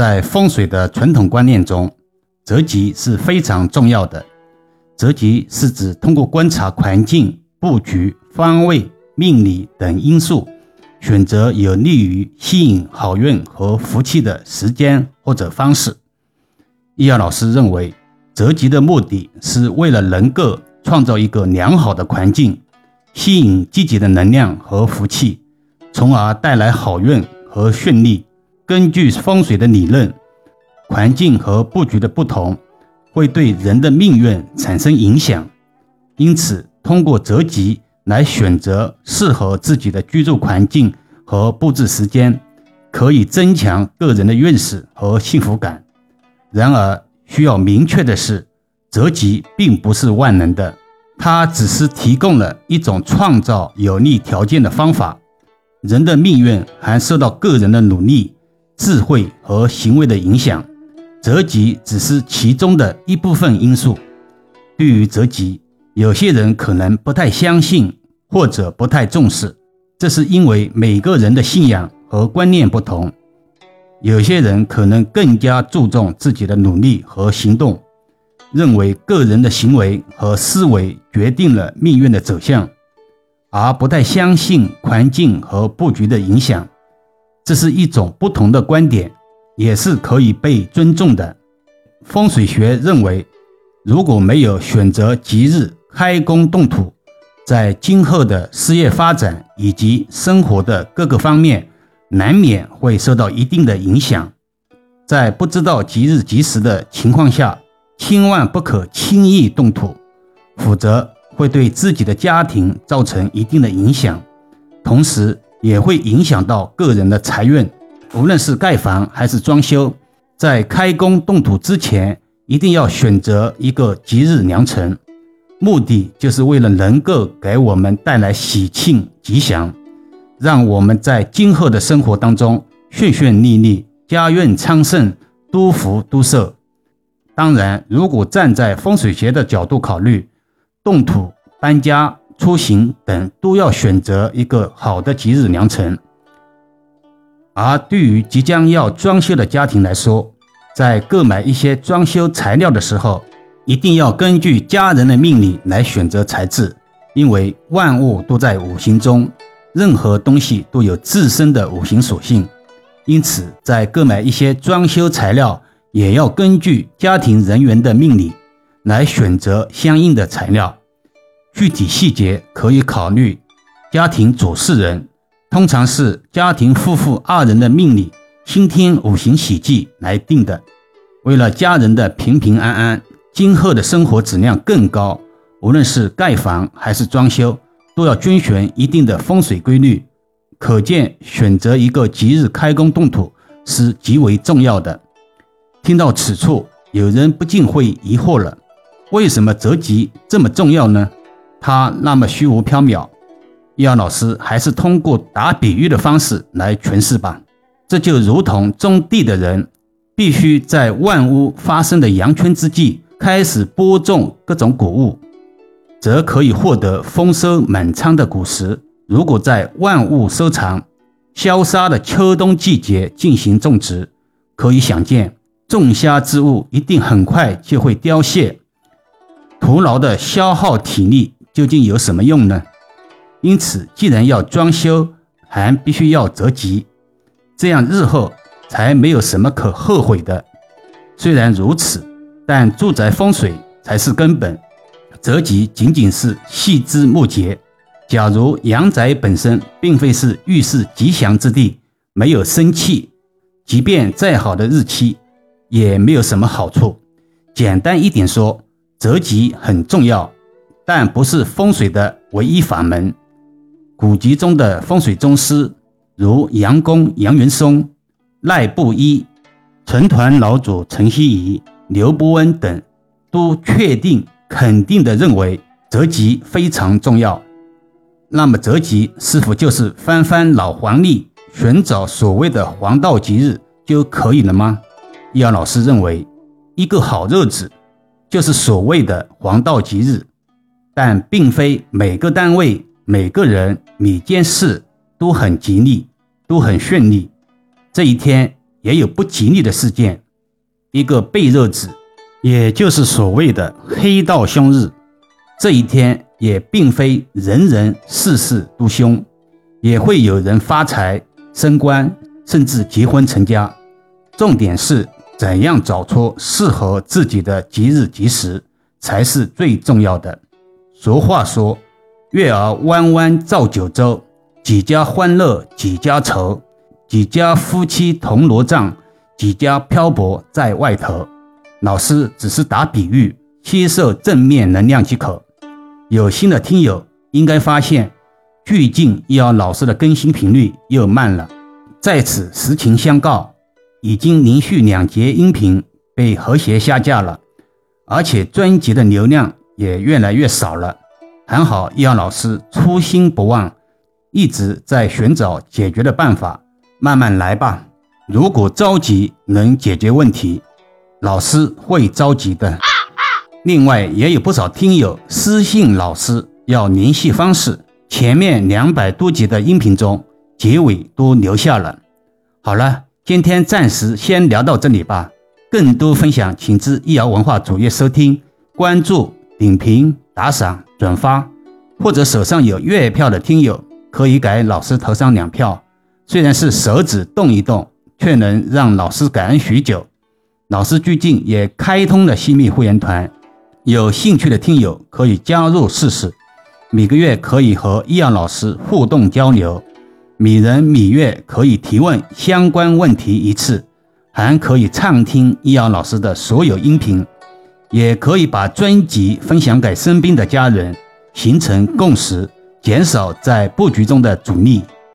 在风水的传统观念中，择吉是非常重要的。择吉是指通过观察环境、布局、方位、命理等因素，选择有利于吸引好运和福气的时间或者方式。易遥老师认为，择吉的目的是为了能够创造一个良好的环境，吸引积极的能量和福气，从而带来好运和顺利。根据风水的理论，环境和布局的不同，会对人的命运产生影响。因此，通过择吉来选择适合自己的居住环境和布置时间，可以增强个人的运势和幸福感。然而，需要明确的是，择吉并不是万能的，它只是提供了一种创造有利条件的方法。人的命运还受到个人的努力、智慧和行为的影响，择吉只是其中的一部分因素。对于择吉，有些人可能不太相信或者不太重视，这是因为每个人的信仰和观念不同。有些人可能更加注重自己的努力和行动，认为个人的行为和思维决定了命运的走向，而不太相信环境和布局的影响。这是一种不同的观点，也是可以被尊重的。风水学认为，如果没有选择吉日开工动土，在今后的事业发展以及生活的各个方面。难免会受到一定的影响，在不知道吉日吉时的情况下，千万不可轻易动土，否则会对自己的家庭造成一定的影响，同时也会影响到个人的财运。无论是盖房还是装修，在开工动土之前，一定要选择一个吉日良辰，目的就是为了能够给我们带来喜庆吉祥。让我们在今后的生活当中顺顺利利、家运昌盛、多福多寿。当然，如果站在风水学的角度考虑，动土、搬家、出行等都要选择一个好的吉日良辰。而对于即将要装修的家庭来说，在购买一些装修材料的时候，一定要根据家人的命理来选择材质，因为万物都在五行中。任何东西都有自身的五行属性，因此在购买一些装修材料，也要根据家庭人员的命理来选择相应的材料。具体细节可以考虑家庭主事人，通常是家庭夫妇二人的命理、先天五行喜忌来定的。为了家人的平平安安，今后的生活质量更高，无论是盖房还是装修。都要遵循一定的风水规律，可见选择一个吉日开工动土是极为重要的。听到此处，有人不禁会疑惑了：为什么择吉这么重要呢？它那么虚无缥缈。易老师还是通过打比喻的方式来诠释吧。这就如同种地的人，必须在万物发生的阳春之际开始播种各种谷物。则可以获得丰收满仓的果实。如果在万物收藏、消杀的秋冬季节进行种植，可以想见，种下之物一定很快就会凋谢，徒劳的消耗体力，究竟有什么用呢？因此，既然要装修，还必须要择吉，这样日后才没有什么可后悔的。虽然如此，但住宅风水才是根本。择吉仅仅是细枝末节。假如阳宅本身并非是遇事吉祥之地，没有生气，即便再好的日期，也没有什么好处。简单一点说，择吉很重要，但不是风水的唯一法门。古籍中的风水宗师，如杨公杨元松、赖布衣、陈团老祖陈希夷、刘伯温等，都确定。肯定的认为择吉非常重要，那么择吉是否就是翻翻老黄历，寻找所谓的黄道吉日就可以了吗？易遥老师认为，一个好日子就是所谓的黄道吉日，但并非每个单位、每个人、每件事都很吉利、都很顺利。这一天也有不吉利的事件，一个背热子，也就是所谓的黑道凶日。这一天也并非人人事事都凶，也会有人发财、升官，甚至结婚成家。重点是怎样找出适合自己的吉日吉时，才是最重要的。俗话说：“月儿弯弯照九州，几家欢乐几家愁，几家夫妻同罗帐，几家漂泊在外头。”老师只是打比喻，吸收正面能量即可。有心的听友应该发现，最近易遥老师的更新频率又慢了。在此实情相告，已经连续两节音频被和谐下架了，而且专辑的流量也越来越少了。还好易遥老师初心不忘，一直在寻找解决的办法，慢慢来吧。如果着急能解决问题，老师会着急的。另外也有不少听友私信老师要联系方式，前面两百多集的音频中结尾都留下了。好了，今天暂时先聊到这里吧。更多分享，请至易瑶文化主页收听、关注、点评、打赏、转发，或者手上有月票的听友可以给老师投上两票。虽然是手指动一动，却能让老师感恩许久。老师最近也开通了新密会员团。有兴趣的听友可以加入试试，每个月可以和易阳老师互动交流，每人每月可以提问相关问题一次，还可以畅听易阳老师的所有音频，也可以把专辑分享给身边的家人，形成共识，减少在布局中的阻力。